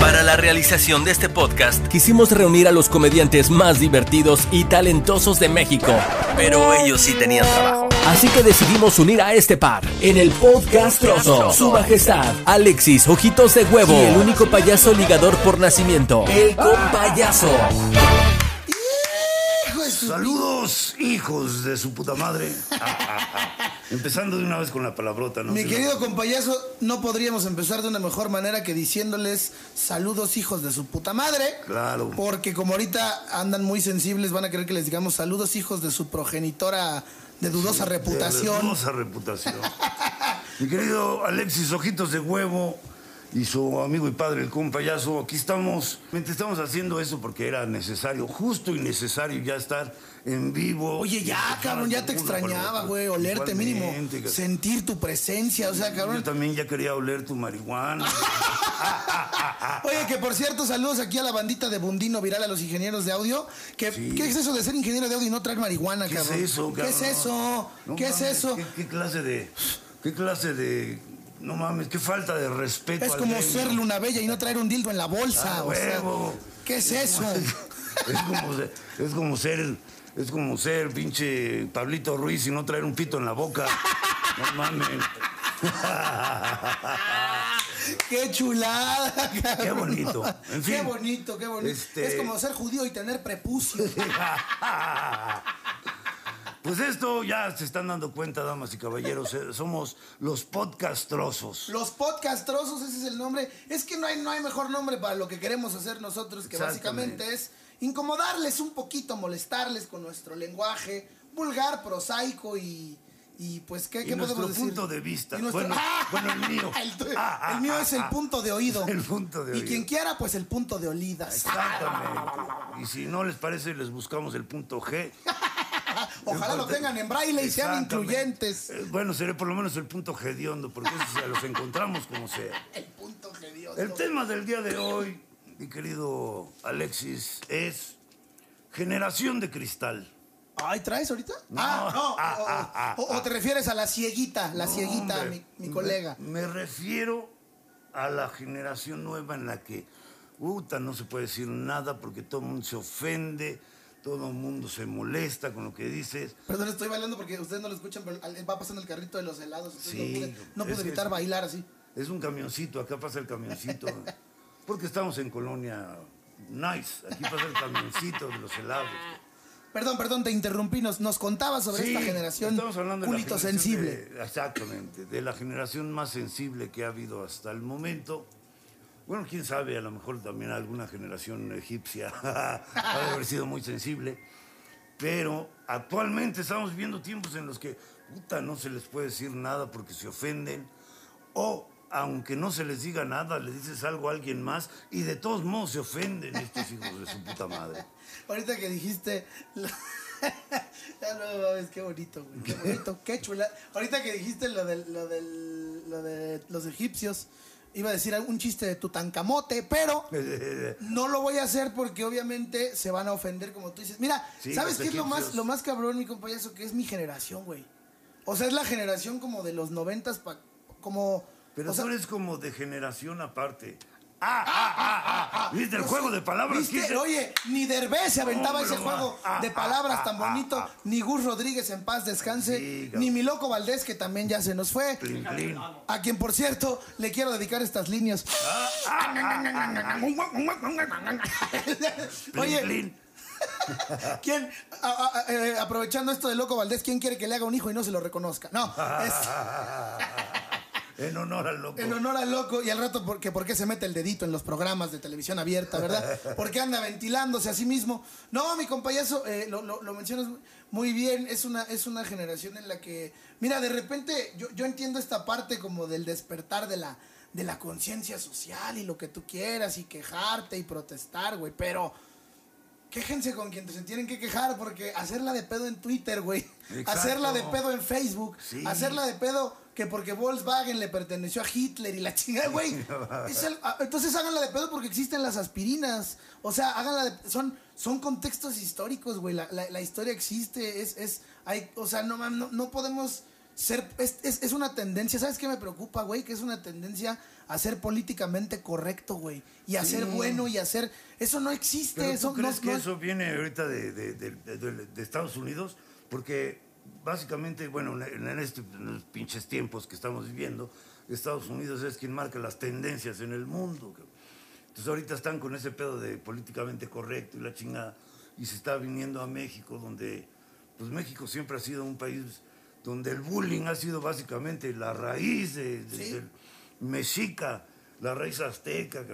Para la realización de este podcast, quisimos reunir a los comediantes más divertidos y talentosos de México. Pero ellos sí tenían trabajo. Así que decidimos unir a este par en el podcast Trozo. Su majestad, Alexis Ojitos de Huevo. Y el único payaso ligador por nacimiento, el compayaso. Saludos, hijos de su puta madre. Empezando de una vez con la palabrota, ¿no? Mi querido compayazo, no podríamos empezar de una mejor manera que diciéndoles saludos hijos de su puta madre. Claro. Porque como ahorita andan muy sensibles, van a querer que les digamos saludos hijos de su progenitora de dudosa reputación. De dudosa reputación. Mi querido Alexis Ojitos de Huevo y su amigo y padre, el compayazo, aquí estamos. Estamos haciendo eso porque era necesario, justo y necesario ya estar en vivo. Oye, ya, cabrón, ya te extrañaba, güey, olerte mínimo, sentir tu presencia, o sea, cabrón. Yo también ya quería oler tu marihuana. Oye, que por cierto, saludos aquí a la bandita de Bundino Viral, a los ingenieros de audio. Que, ¿Qué es eso de ser ingeniero de audio y no traer marihuana, ¿Qué cabrón? Es eso, cabrón? ¿Qué es eso? ¿Qué es eso? ¿Qué clase de... ¿Qué clase de no mames, qué falta de respeto. Es como ser Luna Bella y no traer un dildo en la bolsa. Ah, o sea, ¿Qué es eso? Es como, ser, es como ser, es como ser pinche Pablito Ruiz y no traer un pito en la boca. No mames. ¡Qué chulada! Cabrón. ¡Qué bonito! En fin, ¡Qué bonito, qué bonito! Este... Es como ser judío y tener prepucio. Pues esto ya se están dando cuenta, damas y caballeros. eh, Somos los podcastrosos. Los podcastrosos, ese es el nombre. Es que no hay, no hay mejor nombre para lo que queremos hacer nosotros, que básicamente es incomodarles un poquito, molestarles con nuestro lenguaje vulgar, prosaico y. Y pues, ¿qué, Y qué podemos decir? punto de vista. Y nuestro- Bueno, bueno, el mío. El, tu- Ah, ah, el mío ah, es el punto de oído. El punto de Y oído. quien quiera, pues el punto de olidas. Exactamente. Y si no les parece, les buscamos el punto G. Ojalá lo tengan en braille y sean incluyentes. Eh, Bueno, sería por lo menos el punto hediondo, porque eso se los encontramos como sea. El punto hediondo. El tema del día de hoy, mi querido Alexis, es generación de cristal. Ay, ¿traes ahorita? No. Ah, no. Ah, o, ah, ah, o- o te refieres a la cieguita, la No, cieguita, hombre, mi, mi colega. Me, me refiero a la generación nueva en la que, puta, no se puede decir nada porque todo el mundo se ofende, todo el mundo se molesta con lo que dices. Perdón, estoy bailando porque ustedes no lo escuchan, pero va pasando el carrito de los helados. Sí, no pude, no evitar es- bailar así. Es un camioncito, acá pasa el camioncito. Porque estamos en colonia nice. Aquí pasa el camioncito de los helados. Perdón, perdón, te interrumpí. Nos, nos contabas sobre Sí, esta generación estamos hablando de la culito generación sensible. de- exactamente, de la generación más sensible que ha habido hasta el momento. Bueno, quién sabe, a lo mejor también alguna generación egipcia ha de haber sido muy sensible. Pero actualmente estamos viviendo tiempos en los que, puta, no se les puede decir nada porque se ofenden. O, aunque no se les diga nada, le dices algo a alguien más y de todos modos se ofenden estos hijos de su puta madre. Ahorita que dijiste. Ya no mames, qué bonito, güey. Qué bonito, qué chula. Ahorita que dijiste lo lo del, lo de los egipcios, iba a decir un chiste de Tutankamote, pero no lo voy a hacer porque obviamente se van a ofender como tú dices. Mira, Sí, ¿sabes qué es lo más, lo más cabrón, mi compañero? Que es mi generación, güey. O sea, es la generación como de los noventas, como... Pero o sea, tú eres como de generación aparte. Ah, ah, ah. ¿Viste el juego de palabras? ¿viste? Oye, ni Derbez se aventaba ese juego Ah, de ah, palabras ah, tan bonito, ni Gus Rodríguez en paz descanse, ni mi loco Valdés que también ya se nos fue, a quien por cierto le quiero dedicar estas líneas. Oye. ¿quién, a- a- eh, aprovechando esto de loco Valdés, ¿quién quiere que le haga un hijo y no se lo reconozca? No, es En honor al loco. en honor al loco y al rato porque por qué se mete el dedito en los programas de televisión abierta, ¿verdad? Porque anda ventilándose a sí mismo. No, mi compayazo, eh, lo, lo- lo mencionas muy bien, es una, es una generación en la que, mira, de repente yo, yo entiendo esta parte como del despertar de la, de la conciencia social y lo que tú quieras y quejarte y protestar, güey, pero... Quéjense con quien se tienen que quejar, porque hacerla de pedo en Twitter, güey. Hacerla de pedo en Facebook. Sí. Hacerla de pedo que porque Volkswagen le perteneció a Hitler y la chingada, güey. Ah, entonces háganla de pedo porque existen las aspirinas. O sea, háganla de. Son, son contextos históricos, güey. La, la- la historia existe. Es, es, hay, o sea, no, no, no podemos ser, es, es, es una tendencia, ¿sabes qué me preocupa, güey? Que es una tendencia a ser políticamente correcto, güey. Y a ser bueno y a ser... Eso no existe. ¿Pero eso tú crees no, que no- eso viene ahorita de- de- de Estados Unidos? Porque básicamente, bueno, en, este- en los pinches tiempos que estamos viviendo, Estados Unidos es quien marca las tendencias en el mundo. Entonces ahorita están con ese pedo de políticamente correcto y la chingada, y se está viniendo a México, donde, pues México siempre ha sido un país donde el bullying ha sido básicamente la raíz de, de- Sí. del mexica, la raíz azteca.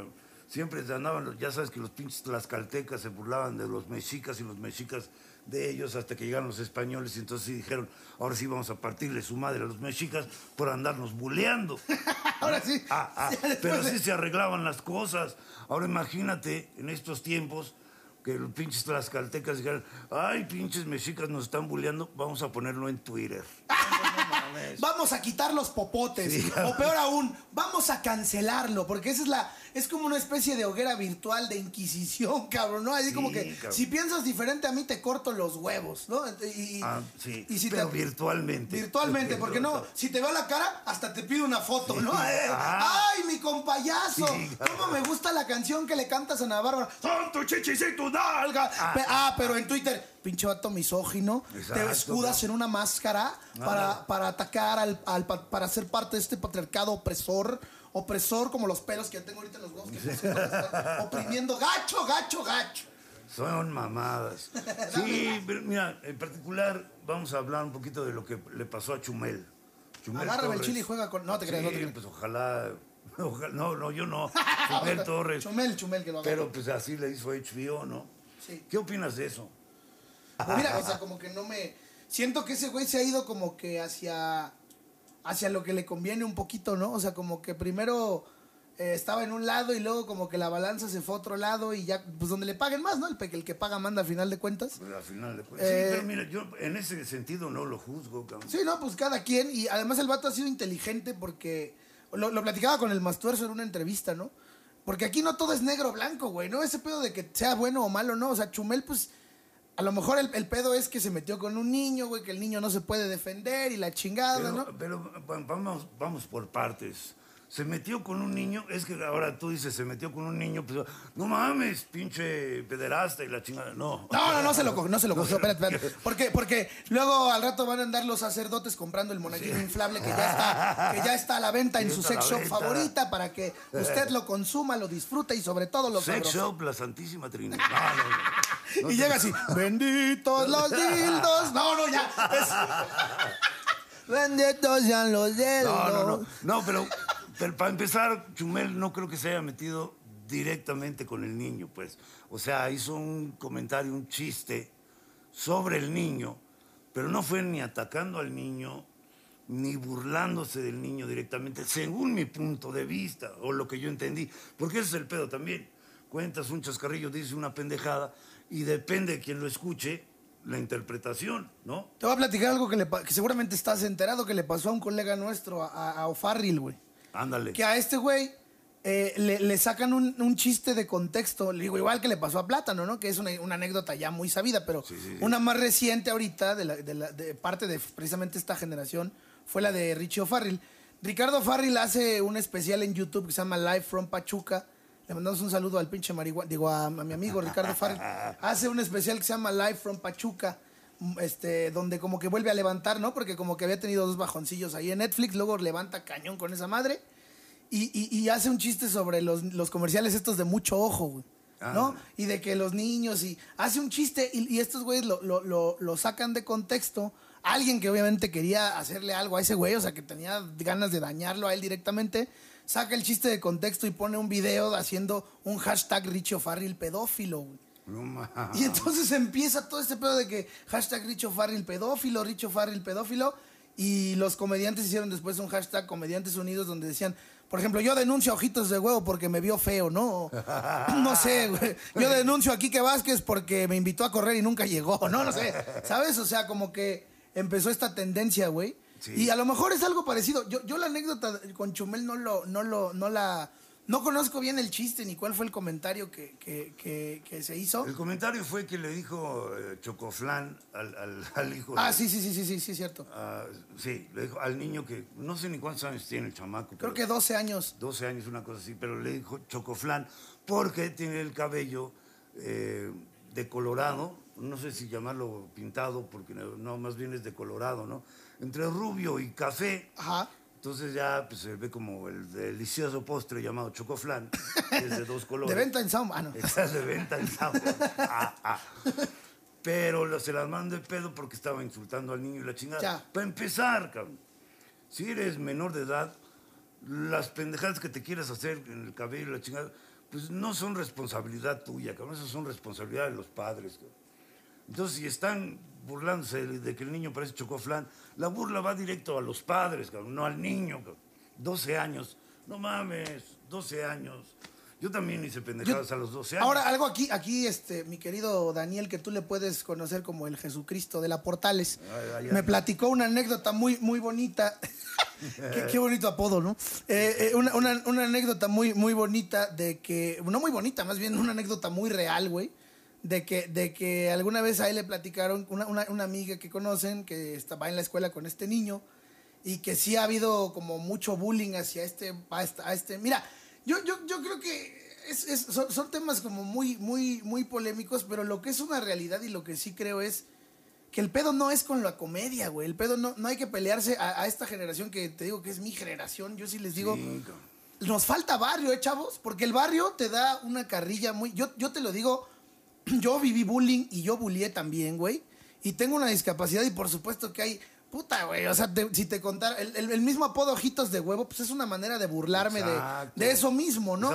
Siempre andaban, ya sabes que los pinches tlaxcaltecas se burlaban de los mexicas y los mexicas de ellos hasta que llegaron los españoles y entonces sí dijeron, ahora sí vamos a partirle su madre a los mexicas por andarnos buleando. Ahora sí. Ah, ah, pero sí se arreglaban las cosas. Ahora imagínate en estos tiempos que los pinches tlaxcaltecas dijeran, ay, pinches mexicas nos están bulleando, vamos a ponerlo en Twitter. Vamos a quitar los popotes. Sí. O peor aún, vamos a cancelarlo. Porque esa es la. Es como una especie de hoguera virtual de inquisición, cabrón, ¿no? Así como que cabrón. si piensas diferente a mí, te corto los huevos, ¿no? Y, Ah, sí, y si pero te- virtualmente. Virtualmente, porque no, si te veo la cara, hasta te pido una foto, ¿no? Sí. Eh, Ah. ¡Ay, mi compayazo! ¿Cómo me gusta la canción que le cantas a Ana Bárbara? ¡Son tu chichis y tu nalga! Pe- Ah, pero en Twitter, pinche vato misógino, te escudas en una máscara para, Ah. para atacar, al, al pa- para ser parte de este patriarcado opresor, opresor como los pelos que ya tengo ahorita en los huevos, que oprimiendo gacho, gacho, gacho. Son mamadas. Sí, pero mira, en particular vamos a hablar un poquito de lo que le pasó a Chumel. Chumel Agárrame el chile y juega con... No te creas, no te Sí, creas. pues ojalá, ojalá- No, no, yo no. Chumel Torres. Chumel, Chumel, que lo haga. Pero pues así le hizo HBO, ¿no? Sí. ¿Qué opinas de eso? Pues mira, o sea, como que no me. Siento que ese güey se ha ido como que hacia. hacia lo que le conviene un poquito, ¿no? O sea, como que primero eh, estaba en un lado y luego como que la balanza se fue a otro lado y ya, pues donde le paguen más, ¿no? El, el que paga manda al final de cuentas. Pues al final de cuentas. Eh, sí, pero mira, yo en ese sentido no lo juzgo, cabrón. Sí, no, pues cada quien. Y además el vato ha sido inteligente porque. Lo, lo platicaba con el Mastuerzo en una entrevista, ¿no? Porque aquí no todo es negro o blanco, güey, ¿no? Ese pedo de que sea bueno o malo, ¿no? O sea, Chumel, pues. A lo mejor el, el pedo es que se metió con un niño, güey, que el niño no se puede defender y la chingada, Pero, ¿no? pero va- vamos, vamos por partes. Se metió con un niño, es que ahora tú dices, se metió con un niño, pues no mames, pinche pederasta y la chingada. No. No, no, no se lo cogió, no se lo cogió, espérate, espérate. ¿Por qué? Porque luego al rato van a andar los sacerdotes comprando el monaguillo inflable que ya está, que ya está a la venta en su sex shop favorita para que usted lo consuma, lo disfrute y sobre todo lo Sex sabroso. Shop, la Santísima Trinidad. No, no, y llega así, benditos los dildos. No, no, ya. es- benditos sean los dildos. No, no, no. No, pero, pero para empezar, Chumel no creo que se haya metido directamente con el niño, pues. O sea, hizo un comentario, un chiste sobre el niño, pero no fue ni atacando al niño, ni burlándose del niño directamente, según mi punto de vista, o lo que yo entendí. Porque ese es el pedo también. Cuentas un chascarrillo, dices una pendejada, y depende de quien lo escuche, la interpretación, ¿no? Te voy a platicar algo que, le que seguramente estás enterado que le pasó a un colega nuestro, a, a güey. Ándale. que a este güey eh, le, le sacan un, un chiste de contexto, le digo, igual que le pasó a Plátano, ¿no? Que es una, una anécdota ya muy sabida, pero Sí, sí, sí. una más reciente ahorita, de, la- de la- de parte de precisamente esta generación, fue la de Richie O'Farrill. Ricardo Farril hace un especial en YouTube que se llama Live from Pachuca. Le mandamos un saludo al pinche marihuana, digo, a, a mi amigo Ricardo Farril. Hace un especial que se llama Live from Pachuca este, donde como que vuelve a levantar, ¿no? Porque como que había tenido dos bajoncillos ahí en Netflix, luego levanta cañón con esa madre y, y- y hace un chiste sobre los, los comerciales estos de mucho ojo, güey. ¿No? Ah. Y de que los niños y hace un chiste y, y estos güeyes lo, lo, lo, lo sacan de contexto. Alguien que obviamente quería hacerle algo a ese güey, o sea, que tenía ganas de dañarlo a él directamente, saca el chiste de contexto y pone un video haciendo un hashtag Richo Farril pedófilo, güey. No. Y entonces empieza todo este pedo de que hashtag Richo Farrell pedófilo, Richo Farrell pedófilo. Y los comediantes hicieron después un hashtag Comediantes Unidos donde decían, por ejemplo, yo denuncio a Ojitos de Huevo porque me vio feo, ¿no? No sé, güey. Yo denuncio a Quique Vázquez porque me invitó a correr y nunca llegó, ¿no? No sé. ¿Sabes? O sea, como que empezó esta tendencia, güey. Sí. Y a lo mejor es algo parecido. Yo, yo la anécdota con Chumel no lo, no lo, no la, No conozco bien el chiste ni cuál fue el comentario que, que, que, que se hizo. El comentario fue que le dijo eh, Chocoflán al, al, al hijo. Ah, de- sí, sí, sí, sí, sí, sí, cierto. ah, sí, le dijo al niño que no sé ni cuántos años tiene el chamaco. Creo que 12 años. 12 años, una cosa así, pero le dijo Chocoflán porque tiene el cabello eh, decolorado, no sé si llamarlo pintado, porque no, más bien es decolorado, ¿no? Entre rubio y café. Ajá. Entonces ya pues, se ve como el delicioso postre llamado chocoflán, que es de dos colores. De venta en Sound. Ah, no. Estás de venta en Sambo. Ah, ah. Pero se las mando de pedo porque estaba insultando al niño y la chingada. Ya. Para empezar, cabrón, si eres menor de edad, las pendejadas que te quieras hacer en el cabello y la chingada, pues no son responsabilidad tuya, cabrón. Esas son responsabilidad de los padres, cabrón. Entonces, si están burlándose de que el niño parece chocoflán, la burla va directo a los padres, cabrón, no al niño, cabrón. 12 años. No mames, 12 años. Yo también hice pendejadas Yo- a los 12 años. Ahora, algo aquí, aquí, este, mi querido Daniel, que tú le puedes conocer como el Jesucristo de la Portales, Ay, ay, me ay. platicó una anécdota muy, muy bonita. qué, qué bonito apodo, ¿no? Eh, eh, una, una- una anécdota muy, muy bonita de que, no muy bonita, más bien una anécdota muy real, güey. De que, de que alguna vez a él le platicaron, una, una, una amiga que conocen, que estaba en la escuela con este niño, y que sí ha habido como mucho bullying hacia este, a este, mira, yo, yo, yo creo que es, es- son, son temas como muy, muy, muy polémicos, pero lo que es una realidad y lo que sí creo es que el pedo no es con la comedia, güey, el pedo no, no hay que pelearse a, a esta generación que te digo que es mi generación, yo sí les digo, Sí, nos falta barrio, ¿eh, chavos? Porque el barrio te da una carrilla muy... Yo, yo te lo digo, yo viví bullying y yo bullié también, güey. Y tengo una discapacidad y por supuesto que hay... Puta, güey, o sea, te- si te contara... El, el- el mismo apodo ojitos de huevo, pues es una manera de burlarme de, de eso mismo, ¿no?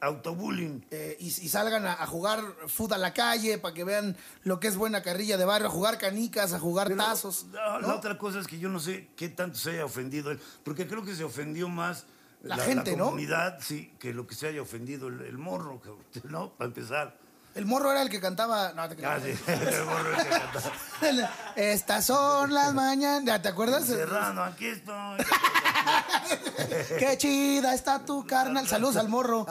autobullying. Eh, y, y salgan a, a jugar fútbol a la calle para que vean lo que es buena carrilla de barrio, a jugar canicas, a jugar Pero, tazos. no, ¿no? La otra cosa es que yo no sé qué tanto se haya ofendido él, porque creo que se ofendió más La gente, ¿no? comunidad, sí, que lo que se haya ofendido el, el morro, ¿no? Para empezar. El morro era el que cantaba... No, te Ah, sí, el morro el que cantaba. Estas son las mañanas. ¿Te acuerdas? Serrano, aquí estoy. Qué chida está tu carnal. Saludos al morro.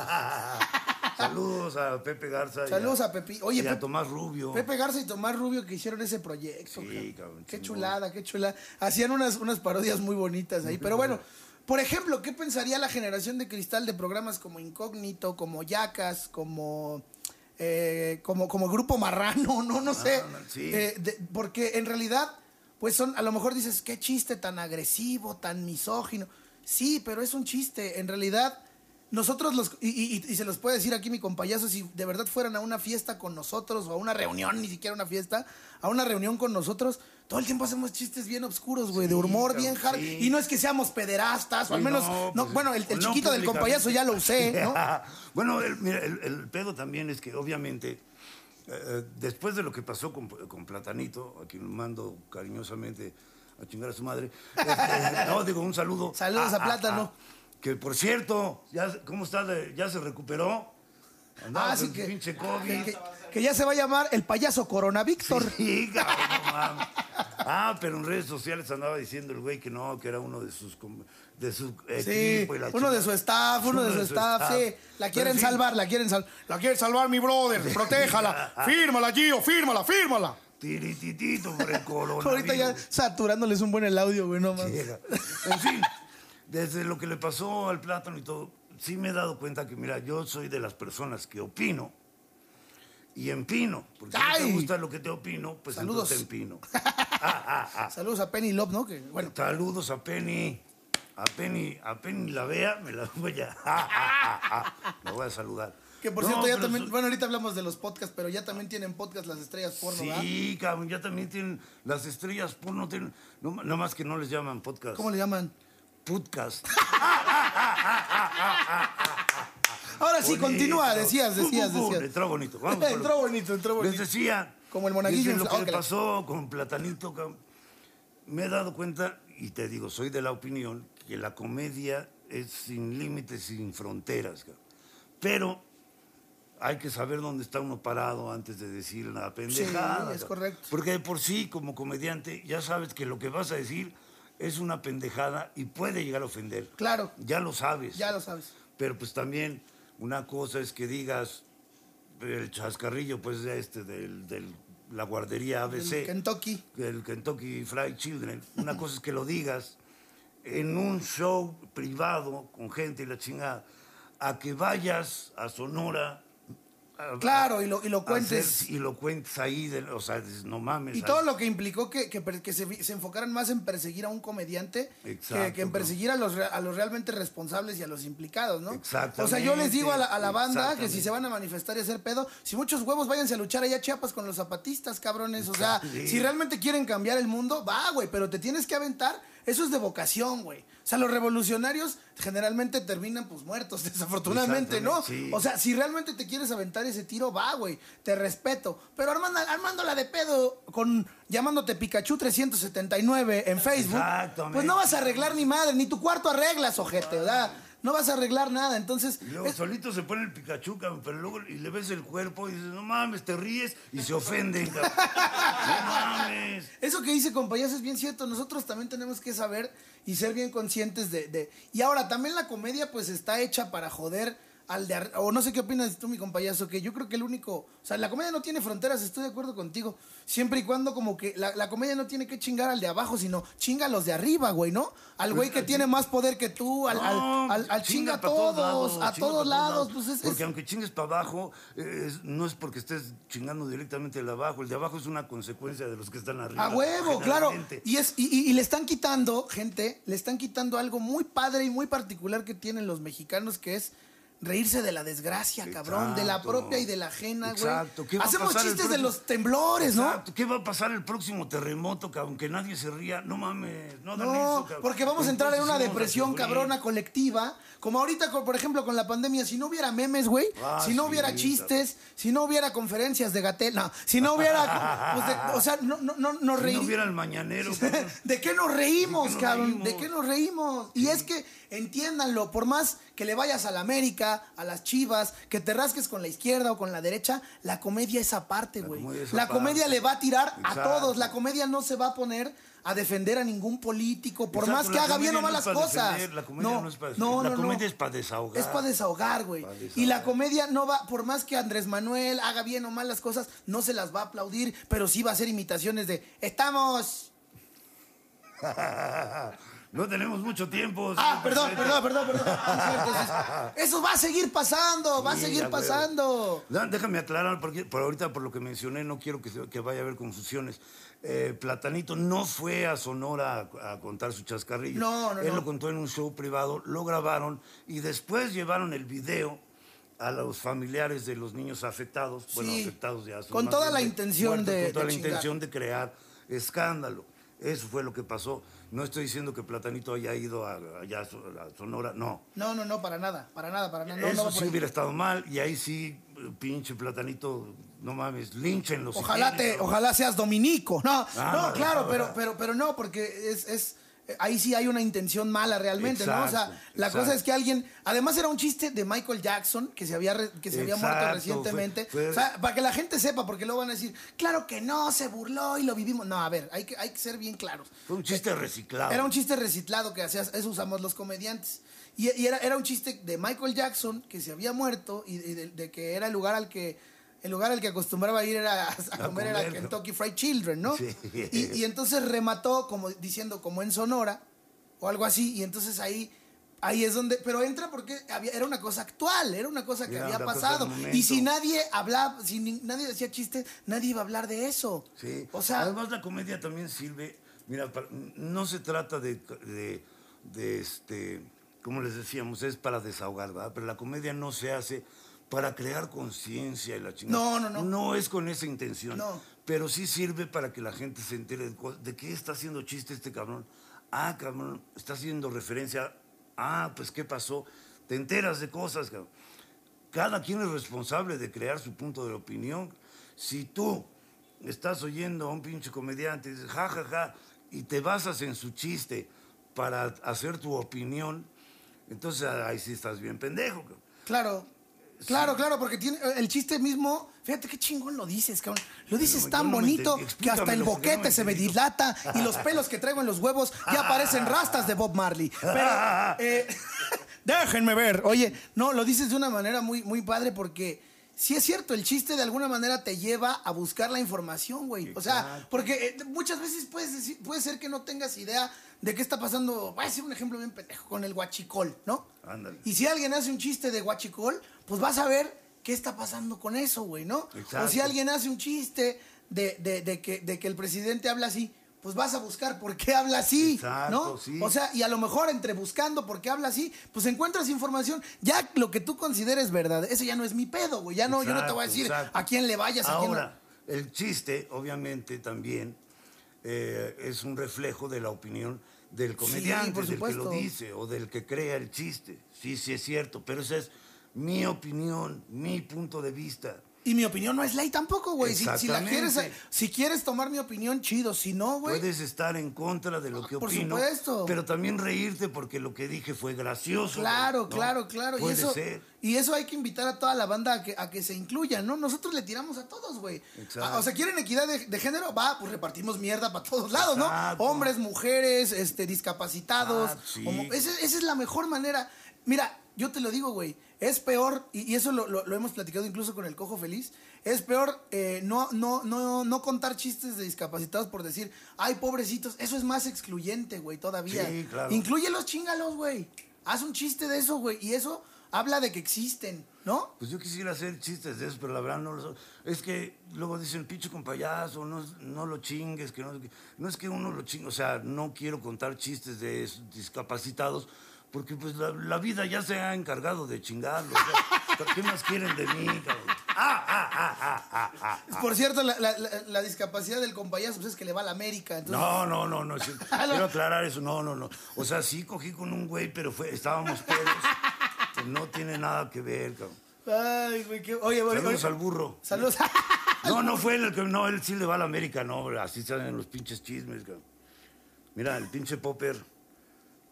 Saludos a Pepe Garza. y Saludos a Pepi. Oye, y a Pepe- Tomás Rubio. Pepe Garza y Tomás Rubio que hicieron ese proyecto. Sí, cabrón. cabrón, Qué chingón. chulada, qué chulada. Hacían unas, unas parodias muy bonitas ahí. Pero bueno, por ejemplo, ¿qué pensaría la generación de cristal de programas como Incógnito, como Yacas, como. Eh, como, como Grupo Marrano, no, no sé. Ah, sí. Eh, de- porque en realidad, pues son, a lo mejor dices, qué chiste tan agresivo, tan misógino. Sí, pero es un chiste. En realidad, nosotros los, y, y- y se los puede decir aquí mi compayazo, si de verdad fueran a una fiesta con nosotros o a una reunión, ni siquiera una fiesta, a una reunión con nosotros, todo el tiempo hacemos chistes bien oscuros, güey, de humor bien hard. sí. Y no es que seamos pederastas, o al menos, no, no, pues, bueno, el, el no chiquito del compayazo ya lo usé, ¿no? bueno, el, mira, el, el pedo también es que obviamente, eh, después de lo que pasó con, con Platanito, a quien mando cariñosamente a chingar a su madre, este, no, digo un saludo. Saludos a Plátano. Que por cierto, ya, ¿cómo está? de- ¿Ya se recuperó? Andaba Ah, sí que, pinche que, COVID. que- que ya se va a llamar el payaso Corona Víctor. Sí, cabrón, no mames. Ah, pero en redes sociales andaba diciendo el güey que no, que era uno de sus de su Sí, equipo y la uno de su staff, uno de su staff, sí. La quieren salvar, la quieren salvar. La quieren salvar, mi brother. Protéjala. Fírmala, Gio, fírmala, fírmala. Tirititito por el coronavirus. Ahorita ya saturándoles un buen el audio, güey, no más. En fin, desde lo que le pasó al plátano y todo, sí me he dado cuenta que, mira, yo soy de las personas que opino y empino. Porque si no te gusta lo que te opino, pues Saludos. entonces te empino. Ah, ah, ah. Saludos a Penny Love, ¿no? Que, bueno, Saludos a Penny. A Penny, a Penny la vea, me la voy a. ah, ah. La voy a saludar. que por No, cierto ya también, su- bueno, ahorita hablamos de los podcasts, pero ya también tienen podcast las estrellas porno, ¿verdad? Sí, cabrón, ya también tienen las estrellas porno. Tienen, no, no más que no les llaman podcast. ¿Cómo le llaman? Podcast. Ahora sí, Bonito. continúa, decías, decías, decías. Entró bonito. Vamos con lo- entró bonito, entró Les bonito. decía. Como el monaguillo desde lo que le pasó con Platanito, cabrón, me he dado cuenta, y te digo, soy de la opinión, que la comedia es sin límites, sin fronteras. cabrón. Pero hay que saber dónde está uno parado antes de decir una pendejada. es cabrón. correcto. Porque de por sí, como comediante, ya sabes que lo que vas a decir es una pendejada y puede llegar a ofender. Claro. Ya lo sabes. Ya lo sabes. pero pues también una cosa es que digas el chascarrillo, pues, de este, del, del- la guardería ABC. El Kentucky. El Kentucky Fried Children. Una cosa es que lo digas en un show privado con gente y la chingada, a que vayas a Sonora. Claro, y lo- y lo cuentes. hacer- y lo cuentes ahí, de- o sea, no mames. Y todo lo que implicó que, que, que se, se enfocaran más en perseguir a un comediante que, Exacto, que en perseguir a los, a los realmente responsables y a los implicados, ¿no? Exactamente, O sea, yo les digo a la, a la banda que si se van a manifestar y hacer pedo, si muchos huevos váyanse a luchar allá a Chiapas con los zapatistas, cabrones. O sea, si realmente quieren cambiar el mundo, va, güey, pero te tienes que aventar. Eso es de vocación, güey. O sea, los revolucionarios generalmente terminan pues muertos, desafortunadamente, ¿no? Sí. O sea, si realmente te quieres aventar ese tiro, va, güey. Te respeto. Pero armando, armándola de pedo con llamándote Pikachu 379 en Facebook, pues no vas a arreglar ni madre, ni tu cuarto arreglas, ojete, ¿verdad? No vas a arreglar nada. Entonces, Y luego es- solito se pone el Pikachu, cabrón, pero luego y le ves el cuerpo y dices, no mames, te ríes y se ofenden, cabrón. No mames. Eso que dice compañeros es bien cierto. Nosotros también tenemos que saber y ser bien conscientes de, de- Y ahora, también la comedia pues está hecha para joder al de... O no sé qué opinas tú, mi compañero, que yo creo que el único... O sea, la comedia no tiene fronteras, estoy de acuerdo contigo. Siempre y cuando como que la, la comedia no tiene que chingar al de abajo, sino chinga a los de arriba, güey, ¿no? Al güey que tiene más poder que tú, al, al- No, al- al chinga a todos, a todos lados. Pues es, Porque es- aunque chingues para abajo, es- no es porque estés chingando directamente el de abajo. El de abajo es una consecuencia de los que están arriba. A huevo, claro. Y, es, y, y- y le están quitando, gente, le están quitando algo muy padre y muy particular que tienen los mexicanos, que es reírse de la desgracia, cabrón, de la propia y de la ajena, güey. Exacto. ¿Qué va a Hacemos pasar chistes de los temblores, ¿no? Exacto. ¿Qué va a pasar el próximo terremoto, cabrón? Que nadie se ría. No mames, no hagan No, eso, cabrón. porque vamos a entrar en una depresión cabrona colectiva. Como ahorita, por ejemplo, con la pandemia, si no hubiera memes, güey, Ah, si no sí, hubiera chistes, si no hubiera conferencias de Gatel, no, si no hubiera, pues de- o sea, no, no, no, nos Si reí- no hubiera el mañanero, cabrón. ¿De qué nos reímos, ¿De qué nos cabrón? reímos? ¿De qué nos reímos? Y es que, entiéndanlo, por más que le vayas a la América, a las chivas, que te rasques con la izquierda o con la derecha, la comedia es aparte, güey. comedia La comedia le va a tirar a todos. La comedia no se va a poner a defender a ningún político, por Exacto, más que haga bien o no malas para cosas. defender, la comedia no es para no, la no, no. comedia es para desahogar. Es para desahogar, güey. Y la comedia no va, por más que Andrés Manuel haga bien o malas cosas, no se las va a aplaudir, pero sí va a hacer imitaciones de estamos no tenemos mucho tiempo. Ah, perdón, perdón, perdón, perdón. Sí. Eso va a seguir pasando, va a seguir pasando. No, déjame aclarar, porque por ahorita, por lo que mencioné, no quiero que, se- que vaya a haber confusiones. Eh, Platanito no fue a Sonora a, a contar su chascarrillo. No, no, Él no. lo contó en un show privado, lo grabaron y después llevaron el video a los familiares de los niños afectados. Bueno, Sí. afectados ya. Con toda la intención muertos, de- Con toda de la chingar. intención de crear escándalo. Eso fue lo que pasó. No estoy diciendo que Platanito haya ido a, allá a So- a Sonora, no. No, no, no, para nada, para nada, para nada. No, Eso no sí hubiera estado mal y ahí sí, pinche platanito, no mames, línchenlo. si Ojalá te, ojalá seas dominico. No, Ah, no, claro, pero, no. pero, pero no, porque es, es ahí sí hay una intención mala realmente, ¿no? O sea, la exacto. cosa es que alguien, además era un chiste de Michael Jackson que se había re- que se había muerto recientemente. fue- fue- O sea, para que la gente sepa, porque luego van a decir, claro que no, se burló y lo vivimos. No, a ver, hay que, hay que ser bien claros. Fue un chiste reciclado. Era un chiste reciclado que hacías, eso usamos los comediantes. Y, y era, era un chiste de Michael Jackson que se había muerto y, de que era el lugar al que el lugar al que acostumbraba ir era a, comer, comer, era. Kentucky Fried Children, ¿no? Sí. Y, y entonces remató como diciendo como en Sonora o algo así y entonces ahí ahí es donde pero entra porque había, era una cosa actual, era una cosa que Era había pasado y si nadie hablaba, si ni- nadie decía chistes, nadie iba a hablar de eso. Sí. O sea, Además, la comedia también sirve. Mira, no se trata de, de, de, este. Como les decíamos, es para desahogar, ¿verdad? Pero la comedia no se hace para crear conciencia y la chingada. No, no, no. No es con esa intención. No. Pero sí sirve para que la gente se entere de, qué está haciendo chiste este cabrón. Ah, cabrón, está haciendo referencia. Ah, pues qué pasó. Te enteras de cosas, cabrón. Cada quien es responsable de crear su punto de opinión. Si tú estás oyendo a un pinche comediante y dices, ja, ja, ja, y te basas en su chiste para hacer tu opinión, entonces ahí sí estás bien pendejo. cabrón. Claro. Claro, claro, porque tiene el chiste mismo. Fíjate qué chingón lo dices, cabrón. Lo dices tan no bonito que hasta el no boquete se me dilata y los pelos que traigo en los huevos ya parecen rastas de Bob Marley. Pero, eh, Déjenme ver. Oye, no, lo dices de una manera muy, muy padre porque sí es cierto, el chiste de alguna manera te lleva a buscar la información, güey. O sea, porque eh, muchas veces puedes decir- puede ser que no tengas idea de qué está pasando. Voy a decir un ejemplo bien pendejo con el guachicol, ¿no? Ándale. Y si alguien hace un chiste de guachicol, pues vas a ver qué está pasando con eso, güey, ¿no? Exacto. O si alguien hace un chiste de, de- de que, de que el presidente habla así, pues vas a buscar por qué habla así, Exacto, ¿no? sí. O sea, y a lo mejor entre buscando por qué habla así, pues encuentras información. Ya lo que tú consideres verdad, eso ya no es mi pedo, güey. Ya no, yo no te voy a decir exacto. a quién le vayas, a quién no. Ahora, el chiste, obviamente, también eh, es un reflejo de la opinión del comediante, por del que lo dice o del que crea el chiste. Sí, sí es cierto, pero esa es mi opinión, mi punto de vista. Y mi opinión no es ley tampoco, güey. Si, si la quieres, si quieres tomar mi opinión, chido. Si no, güey. Puedes estar en contra de lo que por opino, supuesto. pero también reírte porque lo que dije fue gracioso. Claro, ¿no? claro, claro. Y Puede eso, ser. y eso hay que invitar a toda la banda a que, a que se incluyan, ¿no? Nosotros le tiramos a todos, güey. Exacto. Ah, O sea, ¿quieren equidad de, de género? Va, pues repartimos mierda para todos lados, ¿no? Hombres, mujeres, este, discapacitados. Ah, sí. homo- esa, esa es la mejor manera. Mira, yo te lo digo, güey. Es peor, y, y eso lo, lo- lo hemos platicado incluso con el Cojo Feliz, es peor eh, no, no, no, no contar chistes de discapacitados por decir, ay, pobrecitos. Eso es más excluyente, güey, todavía. Sí, claro. Incluye los chingalos, güey. Haz un chiste de eso, güey. Y eso habla de que existen, ¿no? Pues yo quisiera hacer chistes de eso, pero la verdad no lo Es que luego dicen, pinche con payaso, no, no lo chingues, que no, no es que uno lo chingue, o sea, no quiero contar chistes de discapacitados, porque pues la, la vida ya se ha encargado de chingarlos. o sea, ¿Qué más quieren de mí, cabrón? Ah, ah, ah, ah, ah, ah, ah. Por cierto, la, la- la- la discapacidad del compayazo pues es que le va a la América. Entonces, No, no, no, no. Ah, quiero aclarar eso. No, no, no. O sea, sí cogí con un güey, pero fue, estábamos pedos. Pues no tiene nada que ver, cabrón. Ay, güey, qué... Oye, güey, Saludos oye, al burro. Saludos. No, no fue él el que. No, él sí le va a la América, no, así salen los pinches chismes, cabrón. Mira, el pinche Popper.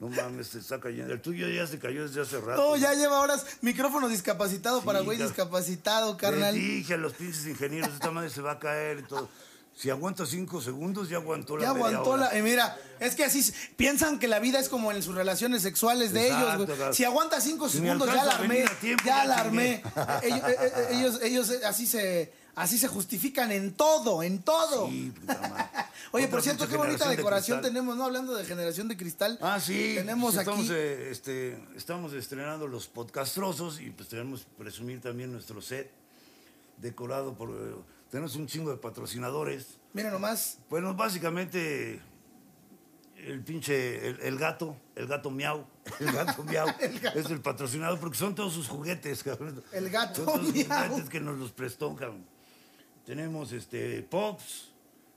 No mames, se está cayendo. El tuyo ya se cayó desde hace rato. No, ya lleva horas micrófono discapacitado para güey discapacitado, carnal. Dije a los pinches ingenieros, esta madre se va a caer y todo. Si aguanta cinco segundos, ya aguantó la Ya media aguantó hora. la. eh, mira, es que así piensan que la vida es como en sus relaciones sexuales de Exacto, ellos, güey. claro. Si aguanta cinco Si segundos, ya la armé. tiempo, ya ya la armé. chingué. ellos, eh, eh, ellos, ellos eh, así se, así se justifican en todo, en todo. Sí, puta madre. Oye, por cierto, qué bonita de decoración tenemos, ¿no? Hablando de generación de cristal. Ah, sí. Tenemos pues estamos, aquí. eh, este, estamos estrenando los podcastrosos y pues tenemos que presumir también nuestro set decorado por... eh, tenemos un chingo de patrocinadores. Mira nomás. Bueno, básicamente el pinche, el, el gato, el gato miau, el gato miau es el patrocinador porque son todos sus juguetes, cabrón. El gato Son todos sus miau. juguetes que nos los prestó, cabrón. Tenemos este Pops,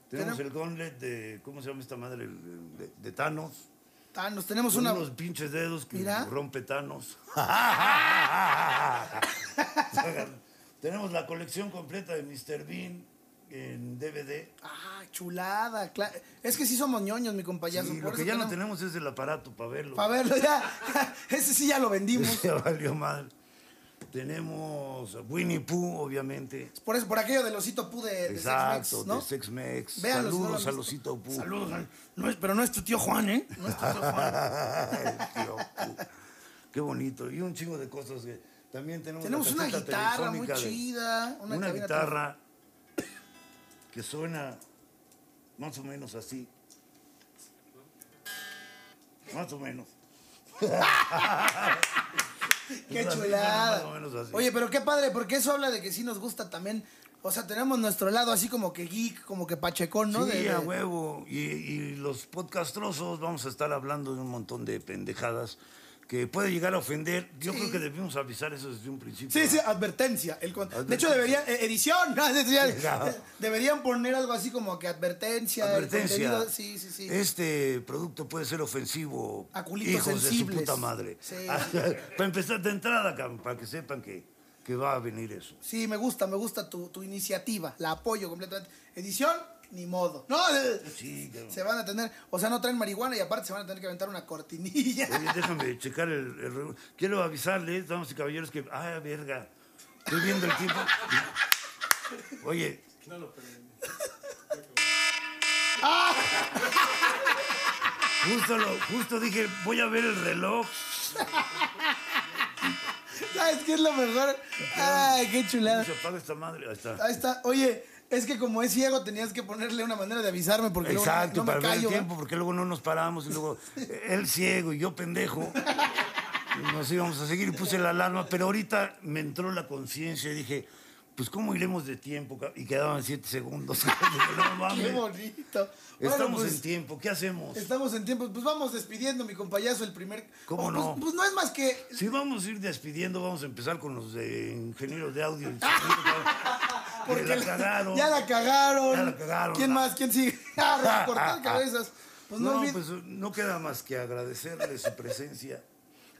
tenemos el gauntlet de, ¿cómo se llama esta madre? De, de Thanos. Ah, nos tenemos Con una. unos pinches dedos que Mira. rompe Thanos. Tenemos la colección completa de Mr. Bean en DVD. Ah, chulada. cla- Es que sí somos ñoños, mi compayazo. Sí, lo que ya no tenemos- es el aparato para verlo. Para verlo, ya. Ese sí ya lo vendimos. Ya valió madre. Tenemos Winnie Pooh, obviamente. Por eso, por aquello del osito pu de, Exacto, Sex Mex, ¿no? de Sex Mex. No Saludos han al osito Pooh. Saludos. al- No es, pero no es tu tío Juan, ¿eh? No es tu tío Juan. El tío Pooh. Qué bonito. Y un chingo de cosas que también tenemos. Tenemos una guitarra muy chida. Una, guitarra que suena más o menos así. Más o menos. Qué chulada. más o menos así. Oye, pero qué padre, porque eso habla de que sí nos gusta también. O sea, tenemos nuestro lado así como que geek, como que pachecón, ¿no? Sí, De- de- a huevo. Y, y los podcastrosos vamos a estar hablando de un montón de pendejadas que puede llegar a ofender. Yo Sí. creo que debimos avisar eso desde un principio. Sí, sí, advertencia. El De hecho, deberían. eh, edición. ¿no? Deberían, poner algo así como que advertencia. Advertencia. Sí, sí, sí. Este producto puede ser ofensivo. A culitos hijos de su puta madre. Sí. para empezar de entrada, para que sepan que, que va a venir eso. Sí, me gusta, me gusta tu, tu iniciativa. La apoyo completamente. Edición, ni modo. No, eh, Sí, cabrón. se van a tener. O sea, no traen marihuana y aparte se van a tener que aventar una cortinilla. Oye, déjame checar el, el Quiero avisarles, damas y caballeros, que. ¡Ah, verga! Estoy viendo el tiempo. Oye. Justo, lo, justo dije, voy a ver el reloj. es que es lo mejor. Ay, qué chulada. Se apaga esta madre. Ahí está. Ahí está. Oye, es que como es ciego tenías que ponerle una manera de avisarme porque luego no- Exacto, no, me para ver el callo. tiempo, porque luego no nos paramos y luego él ciego y yo pendejo. Nos íbamos a seguir y puse la alarma, pero ahorita me entró la conciencia y dije, pues ¿cómo iremos de tiempo? Y quedaban siete segundos. No Qué bonito. Bueno, Estamos pues, en tiempo, ¿qué hacemos? Estamos en tiempo. Pues vamos despidiendo, mi compayazo, el primer. ¿Cómo Oh, no? Pues, pues no es más que. Si vamos a ir despidiendo, vamos a empezar con los de ingenieros de audio. Porque que la cagaron. Ya la cagaron. Ya la cagaron. ¿Quién más? ¿Quién sigue? Ah, cortar Ah, ah, cabezas. Pues no, no, pues no queda más que agradecerle su presencia,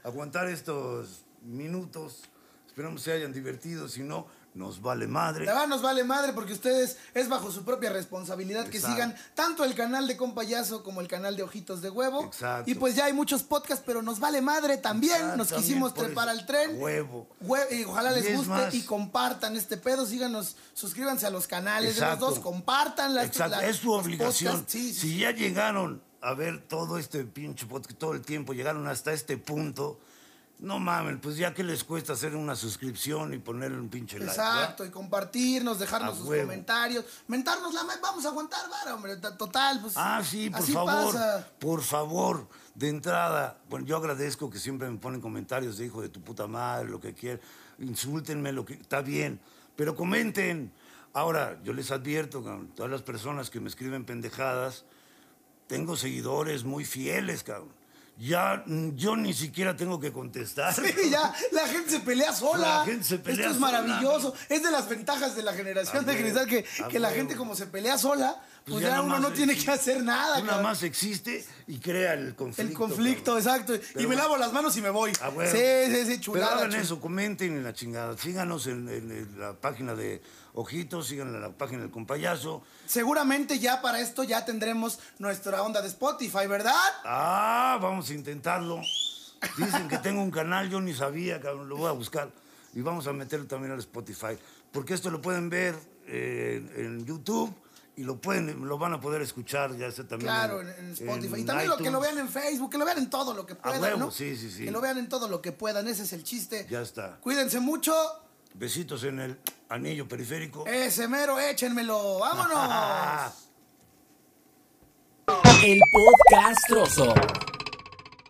aguantar estos minutos. Esperamos se hayan divertido, si no, nos vale madre. La verdad nos vale madre porque ustedes es bajo su propia responsabilidad que sigan tanto el canal de Compayazo como el canal de Ojitos de Huevo. Exacto. Y pues ya hay muchos podcasts, pero nos vale madre también. Nos quisimos trepar al tren. Huevo. Hue- y ojalá les Y guste más- y compartan este pedo. Síganos, suscríbanse a los canales de los dos, compartan las Exacto, la- es su obligación. podcasts. Sí, sí, si ya llegaron a ver todo este pinche podcast todo el tiempo, llegaron hasta este punto, no mamen, pues ya que les cuesta hacer una suscripción y ponerle un pinche like. Exacto, ¿verdad? y compartirnos, dejarnos A sus huevo. comentarios, mentarnos la madre, vamos a aguantar, vara, hombre, ta- total, pues. Ah, sí, por así favor, pasa. por favor, de entrada, bueno, yo agradezco que siempre me ponen comentarios de hijo de tu puta madre, lo que quieran, insúltenme, lo que está bien, pero comenten. Ahora, yo les advierto, cabrón, todas las personas que me escriben pendejadas, tengo seguidores muy fieles, cabrón. Ya, mm, yo ni siquiera tengo que contestar. Sí, ya, la gente se pelea sola. La gente se pelea Esto es sola. maravilloso. Es de las ventajas de la generación A de cristal que, que la gente como se pelea sola, pues, ya, uno no tiene que hacer nada. Nada más existe y crea el conflicto. El conflicto, cabrón. exacto. y me lavo las manos y me voy. Ah, bueno. Sí, sí, sí, chulada. Pero hagan chul- eso, comenten en la chingada. Síganos en, en- en la página de Ojitos, síganos en la página del Compayazo. Seguramente ya para esto ya tendremos nuestra onda de Spotify, ¿verdad? Ah, vamos a intentarlo. Dicen que tengo un canal, yo ni sabía, cabrón, lo voy a buscar. Y vamos a meterlo también al Spotify. Porque esto lo pueden ver eh, en YouTube y lo pueden, lo van a poder escuchar ya sea también Claro, en, en Spotify. en y también lo que lo vean en Facebook, que lo vean en todo lo que puedan, huevo, ¿no? sí, sí, sí. Que lo vean en todo lo que puedan, ese es el chiste. Ya está. Cuídense mucho. Besitos en el anillo periférico. Ese mero, échenmelo. ¡Vámonos! El podcastroso.